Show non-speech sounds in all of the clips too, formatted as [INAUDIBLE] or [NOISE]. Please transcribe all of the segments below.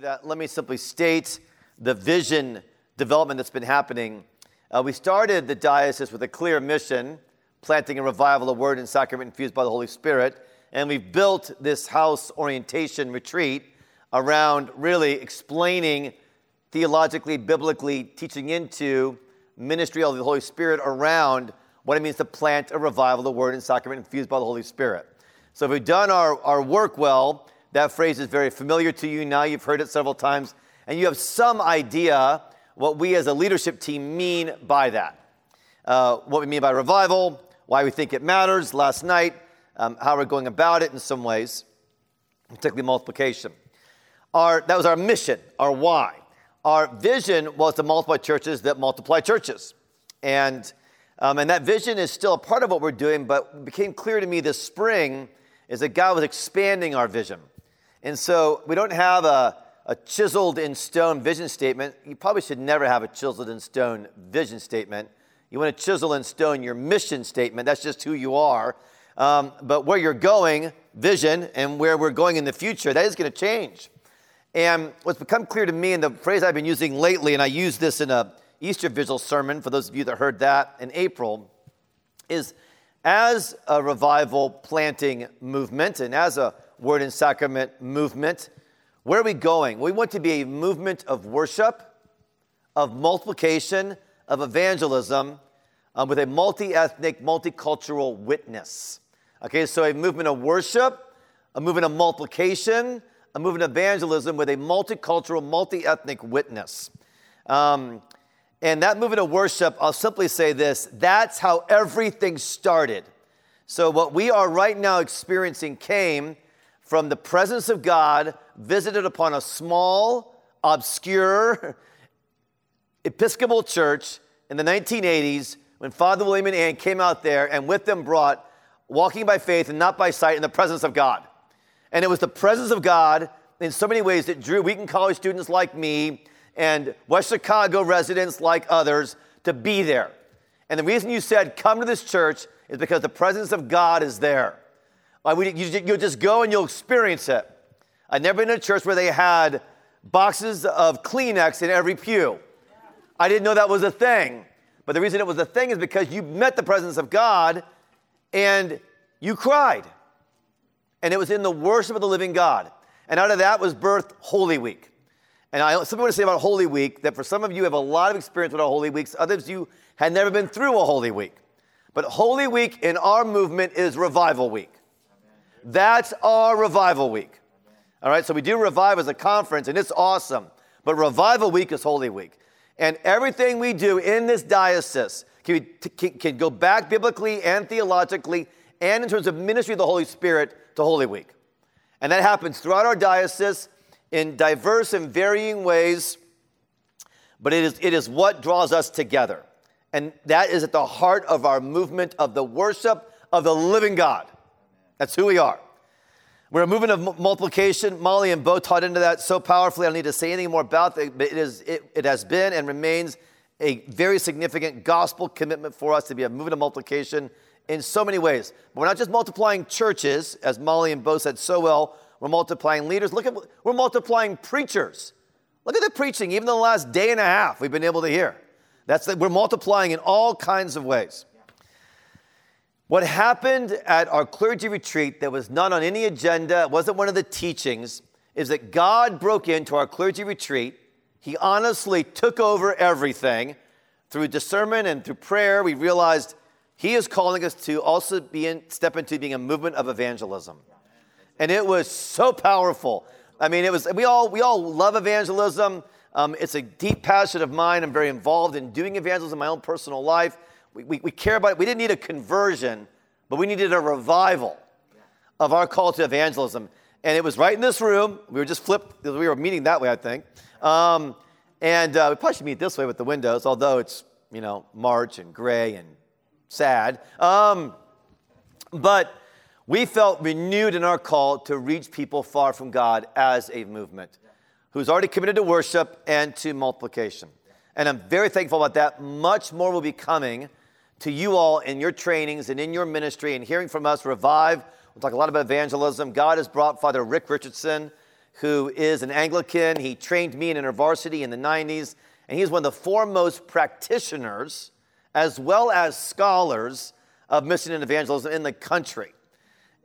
that, let me simply state the vision development that's been happening. Uh, we started the diocese with a clear mission, planting a revival of word and sacrament infused by the Holy Spirit. And we've built this house orientation retreat around really explaining theologically, biblically, teaching into ministry of the Holy Spirit around what it means to plant a revival, the word and sacrament infused by the Holy Spirit. So if we've done our, our work well, that phrase is very familiar to you now. You've heard it several times, and you have some idea what we as a leadership team mean by that. Uh, what we mean by revival, why we think it matters last night, um, how we're going about it in some ways, particularly multiplication. Our, that was our mission, our why. Our vision was to multiply churches that multiply churches. And, um, and that vision is still a part of what we're doing, but became clear to me this spring is that God was expanding our vision. And so we don't have a, a chiseled in stone vision statement. You probably should never have a chiseled in stone vision statement. You want to chisel in stone your mission statement. That's just who you are. Um, but where you're going, vision, and where we're going in the future, that is going to change. And what's become clear to me, and the phrase I've been using lately, and I used this in a Easter Vigil sermon for those of you that heard that in April, is as a revival planting movement and as a word and sacrament movement. Where are we going? We want to be a movement of worship, of multiplication, of evangelism, um, with a multi ethnic, multicultural witness. Okay, so a movement of worship, a movement of multiplication, a movement of evangelism with a multicultural, multi ethnic witness. Um, and that movement of worship, I'll simply say this that's how everything started. So, what we are right now experiencing came from the presence of God visited upon a small, obscure [LAUGHS] Episcopal church in the 1980s when Father William and Ann came out there and with them brought walking by faith and not by sight in the presence of God. And it was the presence of God in so many ways that drew Wheaton College students like me and West Chicago residents like others to be there. And the reason you said, come to this church is because the presence of God is there. You'll just go and you'll experience it. I've never been in a church where they had boxes of Kleenex in every pew. I didn't know that was a thing. But the reason it was a thing is because you met the presence of God and you cried. And it was in the worship of the living God. And out of that was birthed Holy Week. And I something I want to say about Holy Week that for some of you have a lot of experience with our Holy Weeks, others you had never been through a Holy Week. But Holy Week in our movement is Revival Week. That's our revival week. All right, so we do revive as a conference, and it's awesome. But revival week is Holy Week. And everything we do in this diocese can, can, can go back biblically and theologically and in terms of ministry of the Holy Spirit to Holy Week. And that happens throughout our diocese in diverse and varying ways, but it is, it is what draws us together. And that is at the heart of our movement of the worship of the living God. That's who we are. We're a movement of multiplication. Molly and Bo taught into that so powerfully. I don't need to say anything more about it, but it, is, it, it has been and remains a very significant gospel commitment for us to be a movement of multiplication in so many ways. But we're not just multiplying churches, as Molly and Bo said so well. We're multiplying leaders. Look at we're multiplying preachers. Look at the preaching, even in the last day and a half we've been able to hear. That's that we're multiplying in all kinds of ways. What happened at our clergy retreat that was not on any agenda, wasn't one of the teachings, is that God broke into our clergy retreat. He honestly took over everything. Through discernment and through prayer, we realized He is calling us to also be in, step into being a movement of evangelism. And it was so powerful. I mean, it was, we all, we all love evangelism. Um, it's a deep passion of mine. I'm very involved in doing evangelism in my own personal life. We, we, we care about it. We didn't need a conversion, but we needed a revival of our call to evangelism. And it was right in this room. We were just flipped. We were meeting that way, I think. Um, and uh, we probably should meet this way with the windows, although it's, you know, March and gray and sad. Um, but we felt renewed in our call to reach people far from God as a movement who's already committed to worship and to multiplication. And I'm very thankful about that. Much more will be coming to you all in your trainings and in your ministry and hearing from us, Revive. We'll talk a lot about evangelism. God has brought Father Rick Richardson, who is an Anglican. He trained me in InterVarsity in the 90s, and he's one of the foremost practitioners as well as scholars of mission and evangelism in the country.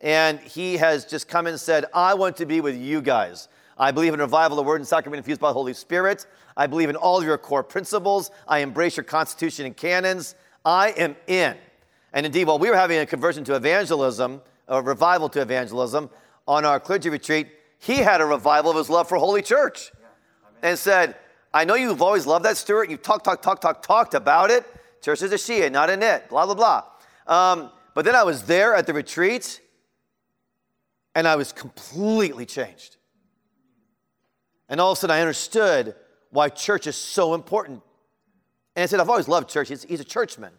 And he has just come and said, I want to be with you guys. I believe in revival, the word and sacrament infused by the Holy Spirit. I believe in all of your core principles. I embrace your constitution and canons. I am in. And indeed, while we were having a conversion to evangelism, a revival to evangelism, on our clergy retreat, he had a revival of his love for Holy Church and said, I know you've always loved that, Stewart. You've talked, talked, talked, talked, talked about it. Church is a she, not a it, blah, blah, blah. Um, but then I was there at the retreat and I was completely changed. And all of a sudden I understood why church is so important. And I said, I've always loved church. He's, he's a churchman.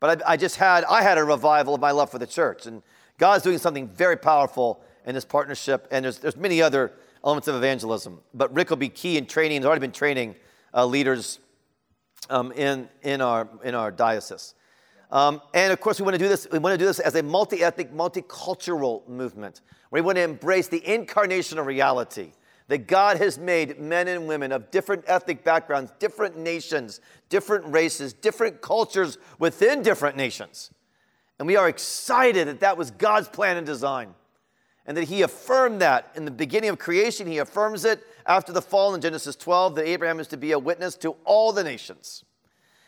But I, I, just had, I had a revival of my love for the church. And God's doing something very powerful in this partnership. And there's, there's many other elements of evangelism. But Rick will be key in training. He's already been training uh, leaders um, in, in, our, in our diocese. Um, and of course, we want to do this. We want to do this as a multi-ethnic, multicultural movement. We want to embrace the incarnational reality that God has made men and women of different ethnic backgrounds, different nations, different races, different cultures within different nations. And we are excited that that was God's plan and design. And that He affirmed that in the beginning of creation. He affirms it after the fall in Genesis 12 that Abraham is to be a witness to all the nations.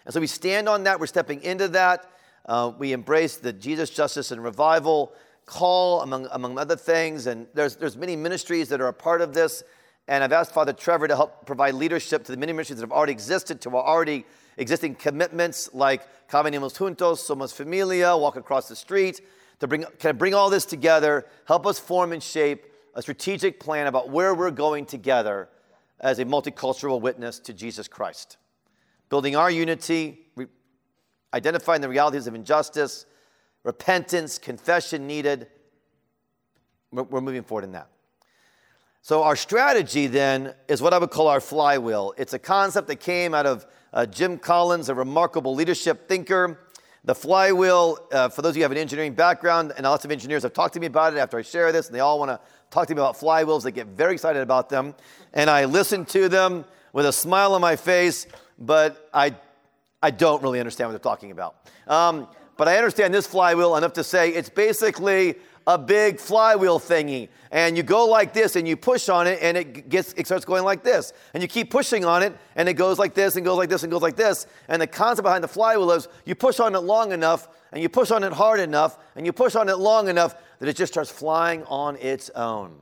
And so we stand on that. We're stepping into that. Uh, we embrace the Jesus, justice, and revival call, among, among other things. And there's, there's many ministries that are a part of this. And I've asked Father Trevor to help provide leadership to the many ministries that have already existed, to our already existing commitments like Caminemos Juntos, Somos Familia, Walk Across the Street, to bring, kind of bring all this together, help us form and shape a strategic plan about where we're going together as a multicultural witness to Jesus Christ. Building our unity, identifying the realities of injustice, repentance, confession needed. We're moving forward in that. So, our strategy then is what I would call our flywheel. It's a concept that came out of uh, Jim Collins, a remarkable leadership thinker. The flywheel, uh, for those of you who have an engineering background, and lots of engineers have talked to me about it after I share this, and they all want to talk to me about flywheels. They get very excited about them. And I listen to them with a smile on my face, but I, I don't really understand what they're talking about. Um, but I understand this flywheel enough to say it's basically a big flywheel thingy. And you go like this and you push on it and it gets it starts going like this. And you keep pushing on it and it goes like this and goes like this and goes like this. And the concept behind the flywheel is you push on it long enough and you push on it hard enough and you push on it long enough that it just starts flying on its own.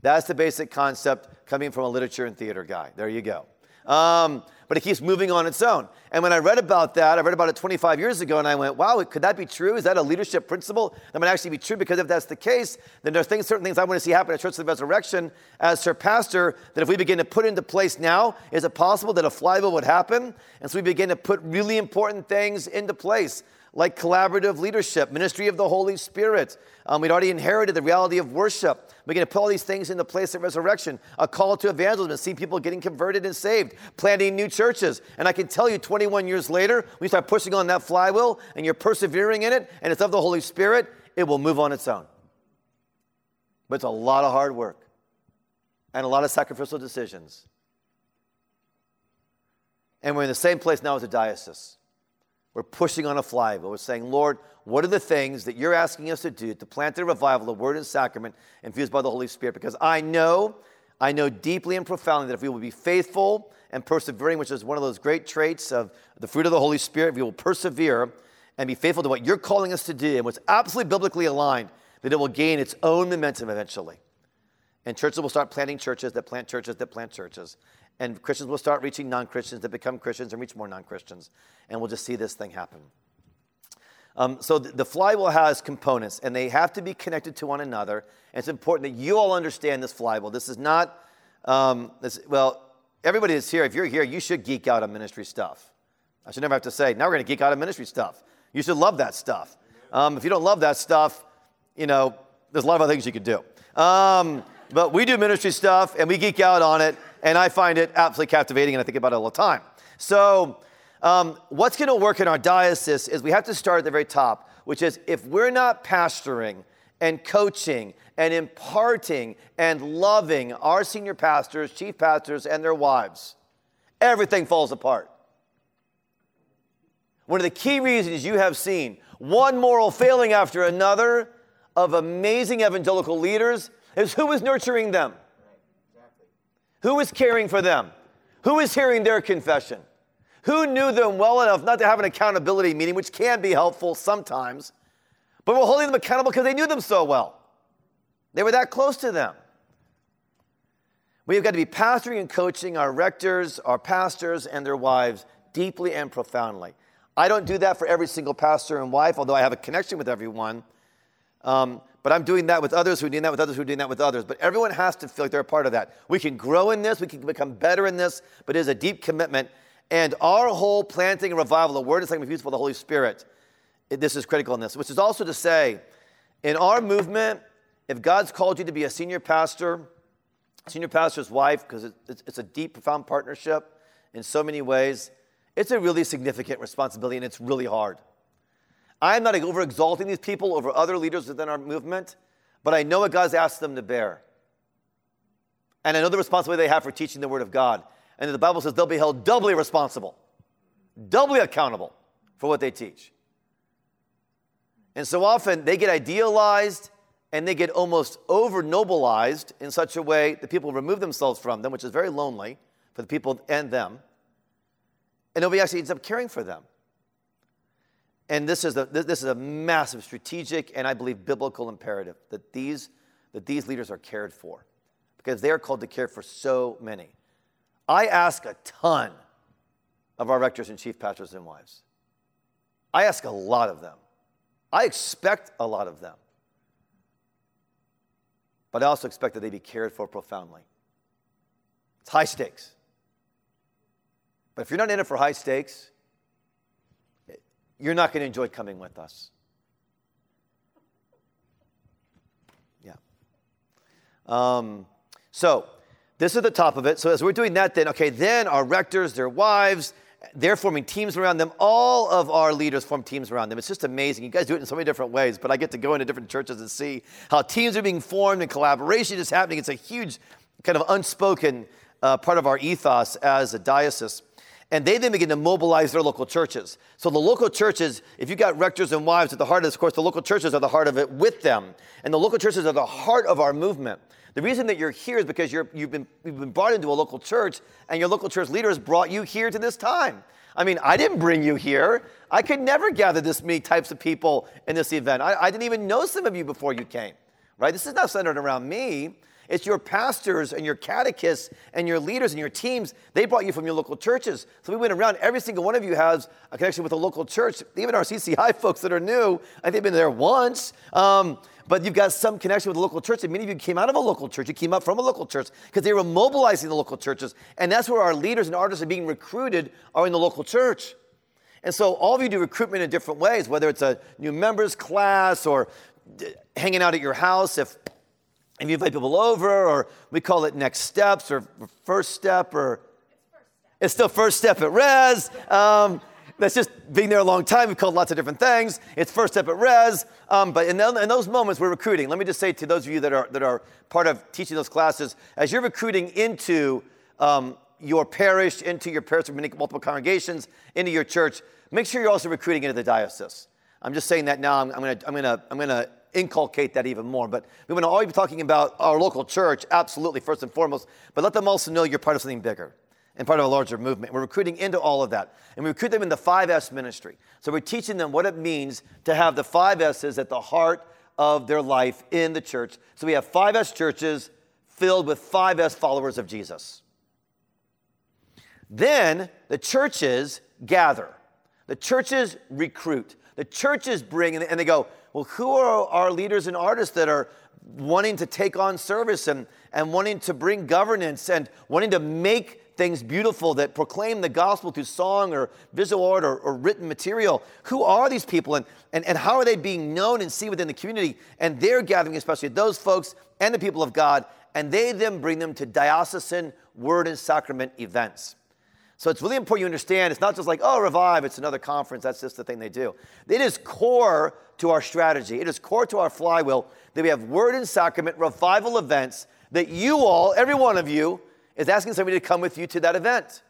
That's the basic concept coming from a literature and theater guy. There you go. Um, but it keeps moving on its own. And when I read about that, I read about it 25 years ago, and I went, wow, could that be true? Is that a leadership principle that might actually be true? Because if that's the case, then there's things, certain things I want to see happen at Church of the Resurrection as her pastor that if we begin to put into place now, is it possible that a flywheel would happen? And so we begin to put really important things into place like collaborative leadership, ministry of the Holy Spirit. Um, we'd already inherited the reality of worship. We're going to put all these things into place at resurrection. A call to evangelism see people getting converted and saved, planting new churches. And I can tell you, 21 years later, when you start pushing on that flywheel and you're persevering in it, and it's of the Holy Spirit, it will move on its own. But it's a lot of hard work and a lot of sacrificial decisions. And we're in the same place now as a diocese. We're pushing on a flywheel. We're saying, Lord, what are the things that you're asking us to do to plant the revival, the word and sacrament infused by the Holy Spirit? Because I know, I know deeply and profoundly that if we will be faithful and persevering, which is one of those great traits of the fruit of the Holy Spirit, if we will persevere and be faithful to what you're calling us to do and what's absolutely biblically aligned, that it will gain its own momentum eventually. And churches will start planting churches that plant churches that plant churches. And Christians will start reaching non Christians that become Christians and reach more non Christians. And we'll just see this thing happen. Um, so the, the flywheel has components, and they have to be connected to one another. And it's important that you all understand this flywheel. This is not, um, this, well, everybody that's here, if you're here, you should geek out on ministry stuff. I should never have to say, now we're going to geek out on ministry stuff. You should love that stuff. Um, if you don't love that stuff, you know, there's a lot of other things you could do. Um, but we do ministry stuff and we geek out on it, and I find it absolutely captivating, and I think about it all the time. So, um, what's going to work in our diocese is we have to start at the very top, which is if we're not pastoring and coaching and imparting and loving our senior pastors, chief pastors, and their wives, everything falls apart. One of the key reasons you have seen one moral failing after another of amazing evangelical leaders is who is nurturing them? Who is caring for them? Who is hearing their confession? Who knew them well enough not to have an accountability meeting, which can be helpful sometimes, but were holding them accountable because they knew them so well? They were that close to them. We have got to be pastoring and coaching our rectors, our pastors, and their wives deeply and profoundly. I don't do that for every single pastor and wife, although I have a connection with everyone. Um, but I'm doing that with others who are doing that with others who are doing that with others. But everyone has to feel like they're a part of that. We can grow in this, we can become better in this, but it is a deep commitment. And our whole planting and revival, the word is like used for the Holy Spirit. This is critical in this, which is also to say, in our movement, if God's called you to be a senior pastor, senior pastor's wife, because it's a deep, profound partnership in so many ways, it's a really significant responsibility and it's really hard. I'm not over exalting these people over other leaders within our movement, but I know what God's asked them to bear. And I know the responsibility they have for teaching the Word of God. And the Bible says they'll be held doubly responsible, doubly accountable for what they teach. And so often they get idealized and they get almost over nobilized in such a way that people remove themselves from them, which is very lonely for the people and them. And nobody actually ends up caring for them. And this is, a, this is a massive strategic and I believe biblical imperative that these, that these leaders are cared for because they are called to care for so many. I ask a ton of our rectors and chief pastors and wives. I ask a lot of them. I expect a lot of them. But I also expect that they be cared for profoundly. It's high stakes. But if you're not in it for high stakes, you're not going to enjoy coming with us. Yeah. Um, so, this is the top of it. So, as we're doing that, then, okay, then our rectors, their wives, they're forming teams around them. All of our leaders form teams around them. It's just amazing. You guys do it in so many different ways, but I get to go into different churches and see how teams are being formed and collaboration is happening. It's a huge, kind of unspoken uh, part of our ethos as a diocese and they then begin to mobilize their local churches. So the local churches, if you've got rectors and wives at the heart of this, of course, the local churches are the heart of it with them. And the local churches are the heart of our movement. The reason that you're here is because you have been, you've been brought into a local church, and your local church leaders brought you here to this time. I mean, I didn't bring you here. I could never gather this many types of people in this event. I, I didn't even know some of you before you came, right? This is not centered around me. It's your pastors and your catechists and your leaders and your teams. They brought you from your local churches. So we went around. Every single one of you has a connection with a local church. Even our CCI [LAUGHS] folks that are new, I think they've been there once. Um, but you've got some connection with a local church. And many of you came out of a local church. You came up from a local church because they were mobilizing the local churches. And that's where our leaders and artists are being recruited are in the local church. And so all of you do recruitment in different ways, whether it's a new members class or hanging out at your house if if you invite people over, or we call it next steps or first step, or it's, still first step at res. Um, that's just being there a long time. We've called lots of different things. It's first step at res. Um, but in, the, in, those moments, we're recruiting. Let me just say to those of you that are, that are part of teaching those classes, as you're recruiting into um, your parish, into your parish of multiple congregations, into your church, make sure you're also recruiting into the diocese. I'm just saying that now. I'm, I'm going to I'm gonna, I'm gonna inculcate that even more. But we want to always be talking about our local church, absolutely, first and foremost, but let them also know you're part of something bigger and part of a larger movement. We're recruiting into all of that. And we recruit them in the 5S ministry. So we're teaching them what it means to have the 5S's at the heart of their life in the church. So we have 5S churches filled with 5S followers of Jesus. Then the churches gather. The churches recruit. The churches bring, and they go, well, who are our leaders and artists that are wanting to take on service and, and wanting to bring governance and wanting to make things beautiful that proclaim the gospel through song or visual art or, or, written material. Who are these people and, and, and how are they being known and seen within the community? And they're gathering, especially those folks and the people of God, and they then bring them to diocesan word and sacrament events. So it's really important you understand it's not just like, oh, revive, it's another conference, that's just the thing they do. It is core to our strategy, it is core to our flywheel that we have word and sacrament revival events that you all, every one of you, is asking somebody to come with you to that event.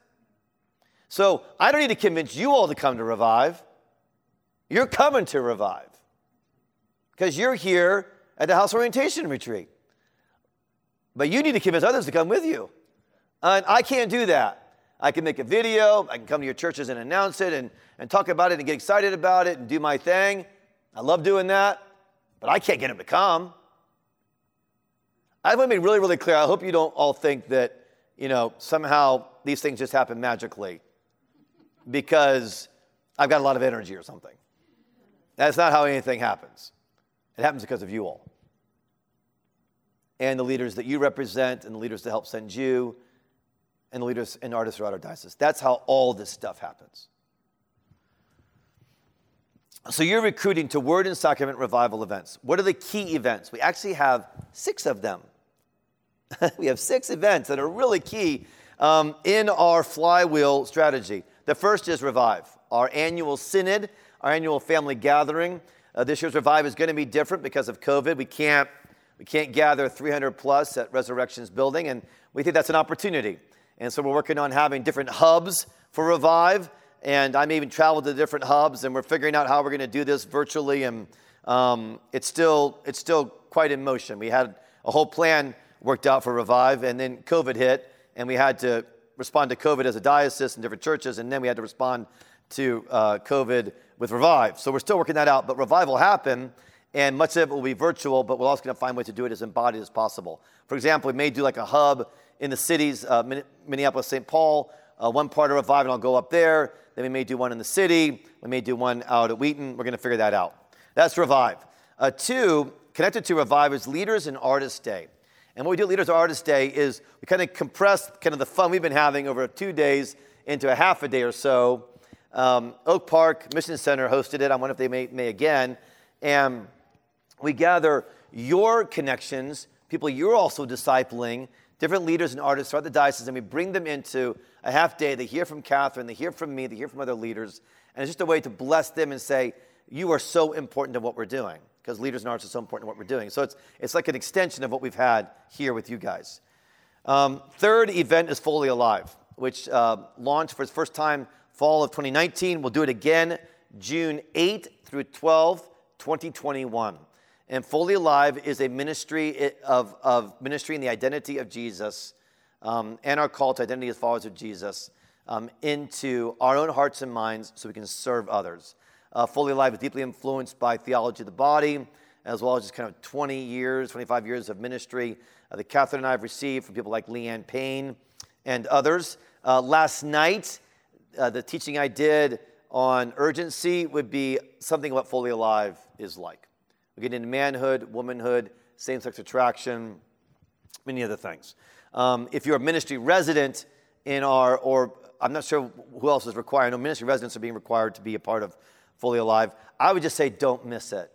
So I don't need to convince you all to come to revive. You're coming to revive because you're here at the house orientation retreat. But you need to convince others to come with you. And I can't do that. I can make a video, I can come to your churches and announce it and, and talk about it and get excited about it and do my thing. I love doing that, but I can't get them to come. I want to be really, really clear. I hope you don't all think that, you know, somehow these things just happen magically because I've got a lot of energy or something. That's not how anything happens. It happens because of you all. And the leaders that you represent, and the leaders that help send you, and leaders and artists throughout our diocese. That's how all this stuff happens. So you're recruiting to Word and Sacrament revival events. What are the key events? We actually have six of them. [LAUGHS] we have six events that are really key um, in our flywheel strategy. The first is Revive, our annual synod, our annual family gathering. Uh, this year's Revive is going to be different because of COVID. We can't, we can't gather 300 plus at Resurrections Building, and we think that's an opportunity. And so we're working on having different hubs for Revive. And I'm even traveled to different hubs, and we're figuring out how we're going to do this virtually. And um, it's still it's still quite in motion. We had a whole plan worked out for Revive, and then COVID hit, and we had to respond to COVID as a diocese in different churches, and then we had to respond to uh, COVID with Revive. So we're still working that out, but Revive will happen, and much of it will be virtual, but we're also going to find ways to do it as embodied as possible. For example, we may do like a hub in the cities, uh, Minneapolis, St. Paul, uh, one part of Revive, and I'll go up there. Then we may do one in the city. We may do one out at Wheaton. We're going to figure that out. That's Revive. Uh, two, connected to Revive is Leaders and Artists Day. And what we do at Leaders and Artists Day is we kind of compress kind of the fun we've been having over two days into a half a day or so. Um, Oak Park Mission Center hosted it. I wonder if they may, may again. And we gather your connections, people you're also discipling, different leaders and artists throughout the diocese, and we bring them into a half day. They hear from Catherine, they hear from me, they hear from other leaders, and it's just a way to bless them and say, You are so important to what we're doing, because leaders and artists are so important to what we're doing. So it's, it's like an extension of what we've had here with you guys. Um, third event is Fully Alive, which uh, launched for its first time fall of 2019. We'll do it again June 8th through 12th, 2021. And Fully Alive is a ministry of, of ministry in the identity of Jesus um, and our call to identity as followers of Jesus um, into our own hearts and minds so we can serve others. Uh, Fully Alive is deeply influenced by theology of the body, as well as just kind of 20 years, 25 years of ministry uh, that Catherine and I have received from people like Leanne Payne and others. Uh, last night, uh, the teaching I did on urgency would be something what Fully Alive is like. We get into manhood, womanhood, same sex attraction, many other things. Um, if you're a ministry resident in our, or I'm not sure who else is required, I know ministry residents are being required to be a part of Fully Alive. I would just say don't miss it.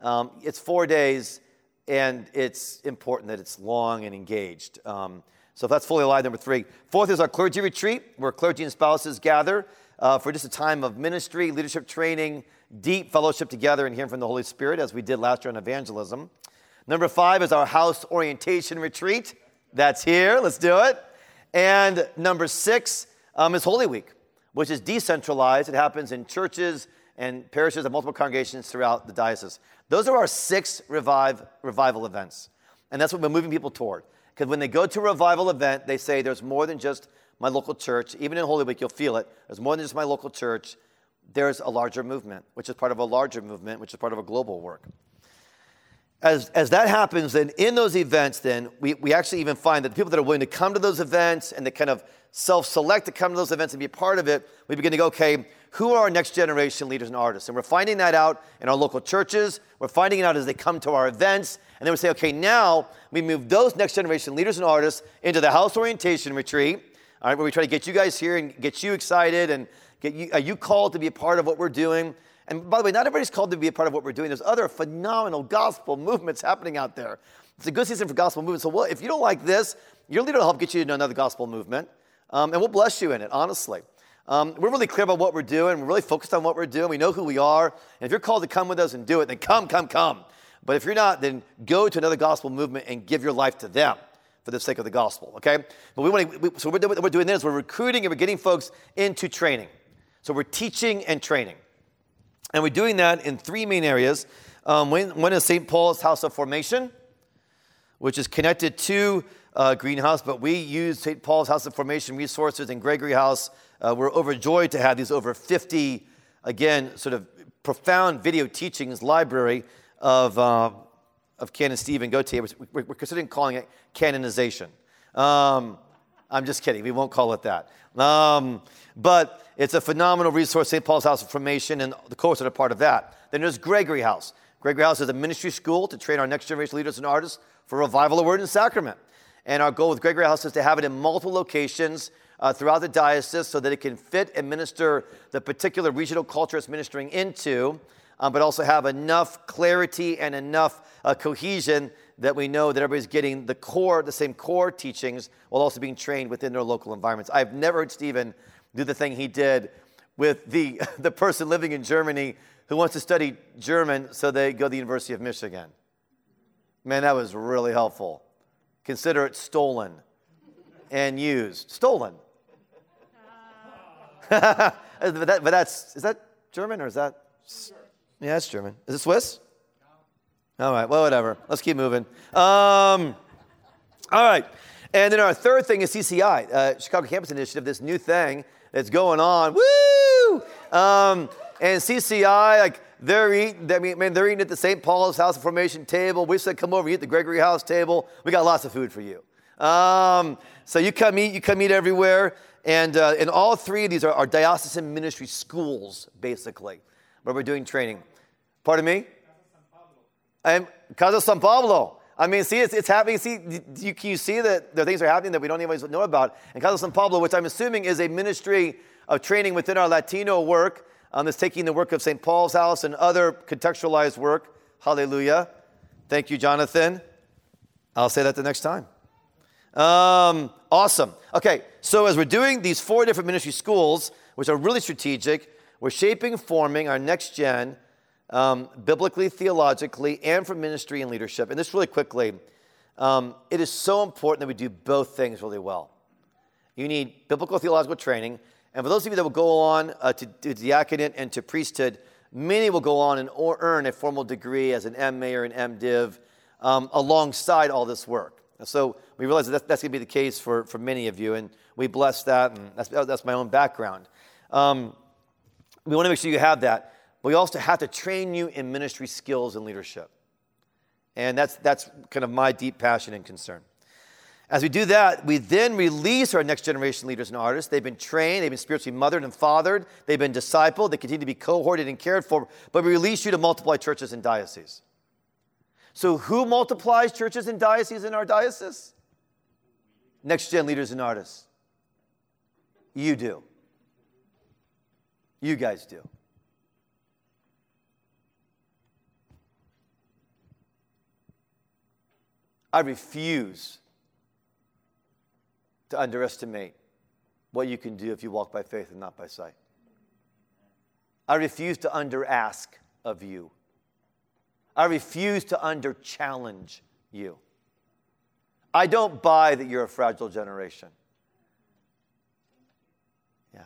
Um, it's four days, and it's important that it's long and engaged. Um, so if that's Fully Alive, number three. Fourth is our clergy retreat, where clergy and spouses gather uh, for just a time of ministry, leadership training, deep fellowship together and hearing from the Holy Spirit, as we did last year on evangelism. Number five is our house orientation retreat. That's here. Let's do it. And number six um, is Holy Week, which is decentralized. It happens in churches and parishes of multiple congregations throughout the diocese. Those are our six revive, revival events. And that's what we're moving people toward. Because when they go to a revival event, they say there's more than just my local church. Even in Holy Week, you'll feel it. There's more than just my local church there's a larger movement, which is part of a larger movement, which is part of a global work. As, as that happens, then in those events, then we, we actually even find that the people that are willing to come to those events and they kind of self select to come to those events and be a part of it, we begin to go, okay, who are our next generation leaders and artists? And we're finding that out in our local churches. We're finding it out as they come to our events. And then we say, okay, now we move those next generation leaders and artists into the house orientation retreat, all right, where we try to get you guys here and get you excited and you, are you called to be a part of what we're doing? And by the way, not everybody's called to be a part of what we're doing. There's other phenomenal gospel [LAUGHS] movements happening out there. It's a good season for gospel movement. So well, if you don't like this, your leader will help get you into another gospel movement. Um, and we'll bless you in it, honestly. Um, we're really clear about what we're doing. We're really focused on what we're doing. We know who we are. And if you're called to come with us and do it, then come, come, come. But if you're not, then go to another gospel movement and give your life to them for the sake of the gospel, okay? But we want to, so what we're doing this, we're recruiting and we're getting folks into training. So we're teaching and training. And we're doing that in three main areas. Um, one is St. Paul's House of Formation, which is connected to uh, Greenhouse, but we use St. Paul's House of Formation resources and Gregory House. Uh, we're overjoyed to have these over 50, again, sort of profound video teachings library of, uh, of Canon Stephen Gautier. We're, we're, considering calling it canonization. Um, I'm just kidding. We won't call it that. Um, but it's a phenomenal resource, St. Paul's House of Formation, and the courses are part of that. Then there's Gregory House. Gregory House is a ministry school to train our next generation leaders and artists for revival of word and sacrament. And our goal with Gregory House is to have it in multiple locations uh, throughout the diocese so that it can fit and minister the particular regional culture it's ministering into, um, but also have enough clarity and enough uh, cohesion that we know that everybody's getting the core, the same core teachings, while also being trained within their local environments. I've never heard Stephen do the thing he did with the, [LAUGHS] the person living in Germany who wants to study German so they go to the University of Michigan. Man, that was really helpful. Consider it stolen and used. Stolen. [LAUGHS] but, that, but that's, is that German or is that? Yeah, it's German. Is it Swiss? All right, well, whatever. Let's keep moving. Um, all right. And then our third thing is CCI, uh, Chicago Campus Initiative, this new thing that's going on. Woo! Um, and CCI, like, they're eating, I mean, they're eating at the St. Paul's House of Formation table. We said, come over, eat at the Gregory House table. We got lots of food for you. Um, so you come eat, you come eat everywhere. And, uh, and all three of these are, are diocesan ministry schools, basically, where we're doing training. Pardon me? And Casa San Pablo. I mean, see, it's, it's happening. See, you, you see that there are things that are happening that we don't even know about. And Casa San Pablo, which I'm assuming is a ministry of training within our Latino work, um, is taking the work of St. Paul's House and other contextualized work. Hallelujah. Thank you, Jonathan. I'll say that the next time. Um, awesome. Okay, so as we're doing these four different ministry schools, which are really strategic, we're shaping, forming our next gen um, biblically, theologically, and for ministry and leadership. And this really quickly, um, it is so important that we do both things really well. You need biblical theological training, and for those of you that will go on uh, to, to diaconate and to priesthood, many will go on and or earn a formal degree as an MA or an MDiv um, alongside all this work. And so we realize that that's, going to be the case for, for many of you, and we bless that, and that's, that's my own background. Um, we want to make sure you have that. But we also have to train you in ministry skills and leadership. And that's, that's kind of my deep passion and concern. As we do that, we then release our next generation leaders and artists. They've been trained, they've been spiritually mothered and fathered, they've been discipled, they continue to be cohorted and cared for, but we release you to multiply churches and dioceses. So, who multiplies churches and dioceses in our diocese? Next gen leaders and artists. You do. You guys do. I refuse to underestimate what you can do if you walk by faith and not by sight. I refuse to under ask of you. I refuse to under challenge you. I don't buy that you're a fragile generation. Yeah,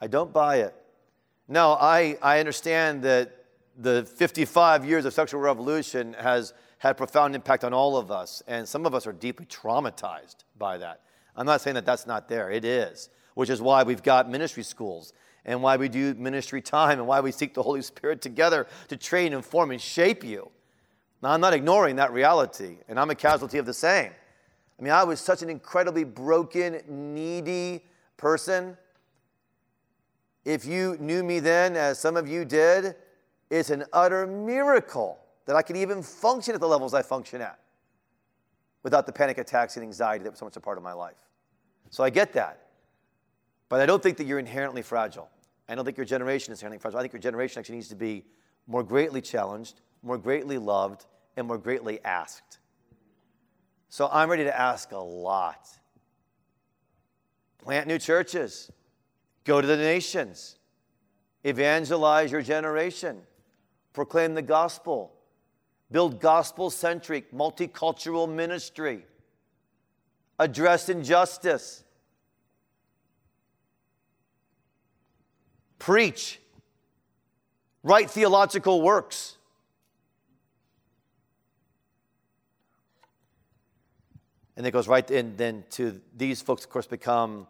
I don't buy it. No, I, I understand that the 55 years of sexual revolution has had profound impact on all of us, and some of us are deeply traumatized by that. I'm not saying that that's not there, it is, which is why we've got ministry schools and why we do ministry time and why we seek the Holy Spirit together to train, inform, and shape you. Now, I'm not ignoring that reality, and I'm a casualty of the same. I mean, I was such an incredibly broken, needy person. If you knew me then, as some of you did, it's an utter miracle that I could even function at the levels I function at without the panic attacks and anxiety that was so much a part of my life. So I get that. But I don't think that you're inherently fragile. I don't think your generation is inherently fragile. I think your generation actually needs to be more greatly challenged, more greatly loved, and more greatly asked. So I'm ready to ask a lot. Plant new churches. Go to the nations. Evangelize your generation. Proclaim the gospel. Build gospel centric, multicultural ministry. Address injustice. Preach. Write theological works. And it goes right in then to these folks, of course, become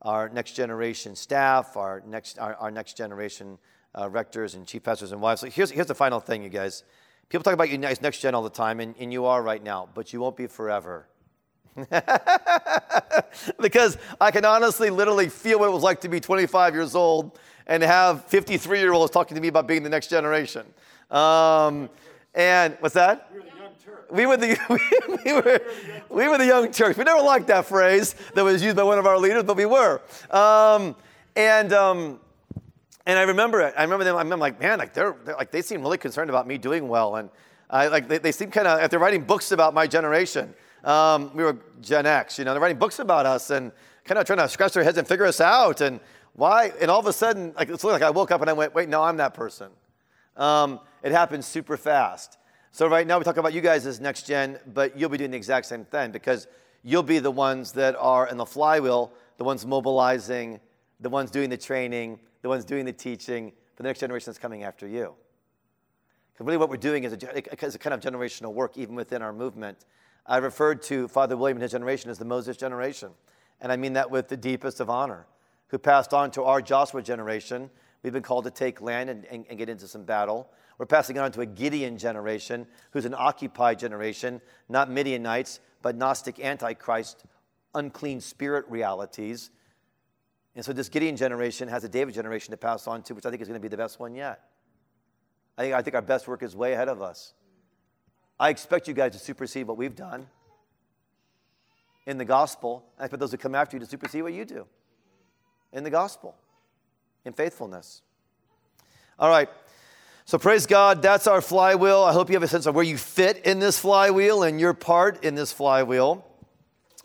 our next generation staff, our next, our, our next generation uh, rectors and chief pastors and wives. So here's, here's the final thing, you guys. People talk about you next, next gen all the time, and, and you are right now, but you won't be forever. [LAUGHS] because I can honestly, literally feel what it was like to be 25 years old and have 53 year olds talking to me about being the next generation. Um, and what's that? We were the [LAUGHS] we, were we were the young church. We never liked that phrase that was used by one of our leaders, but we were. Um, and um, and I remember it. I remember them. I'm like, man, like they're, they're, like they seem really concerned about me doing well, and I like they, they seem kind of if they're writing books about my generation. Um, we were Gen X, you know, they're writing books about us and kind of trying to scratch their heads and figure us out and why. And all of a sudden, like it's like I woke up and I went, wait, no, I'm that person. Um, it happens super fast. So right now we talk about you guys as next gen, but you'll be doing the exact same thing because you'll be the ones that are in the flywheel, the ones mobilizing, the ones doing the training, the ones doing the teaching for the next generation that's coming after you. Because really what we're doing is a, is a kind of generational work even within our movement. I referred to Father William and his generation as the Moses generation. And I mean that with the deepest of honor, who passed on to our Joshua generation. We've been called to take land and, and, and get into some battle. We're passing on to a Gideon generation, who's an occupied generation, not Midianites, but Gnostic Antichrist, unclean spirit realities. And so this Gideon generation has a David generation to pass on to, which I think is going to be the best one yet. I think, I think our best work is way ahead of us. I expect you guys to supersede what we've done in the gospel. I expect those who come after you to supersede what you do in the gospel, in faithfulness. All right. So praise God, that's our flywheel. I hope you have a sense of where you fit in this flywheel and your part in this flywheel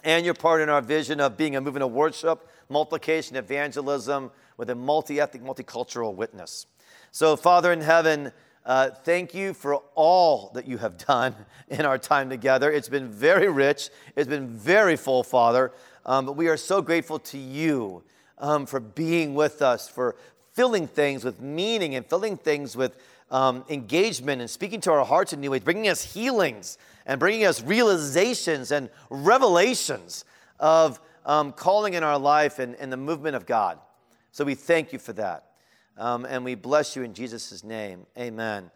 and your part in our vision of being a movement of worship, multiplication, evangelism with a multi ethnic, multicultural witness. So, Father in heaven, uh, thank you for all that you have [LAUGHS] done in our time together. It's been very rich, it's been very full, Father. Um, but we are so grateful to you um, for being with us, for filling things with meaning and filling things with um, engagement and speaking to our hearts in new ways, bringing us healings and bringing us realizations and revelations of um, calling in our life and, and, the movement of God. So we thank you for that. Um, and we bless you in Jesus' name. Amen.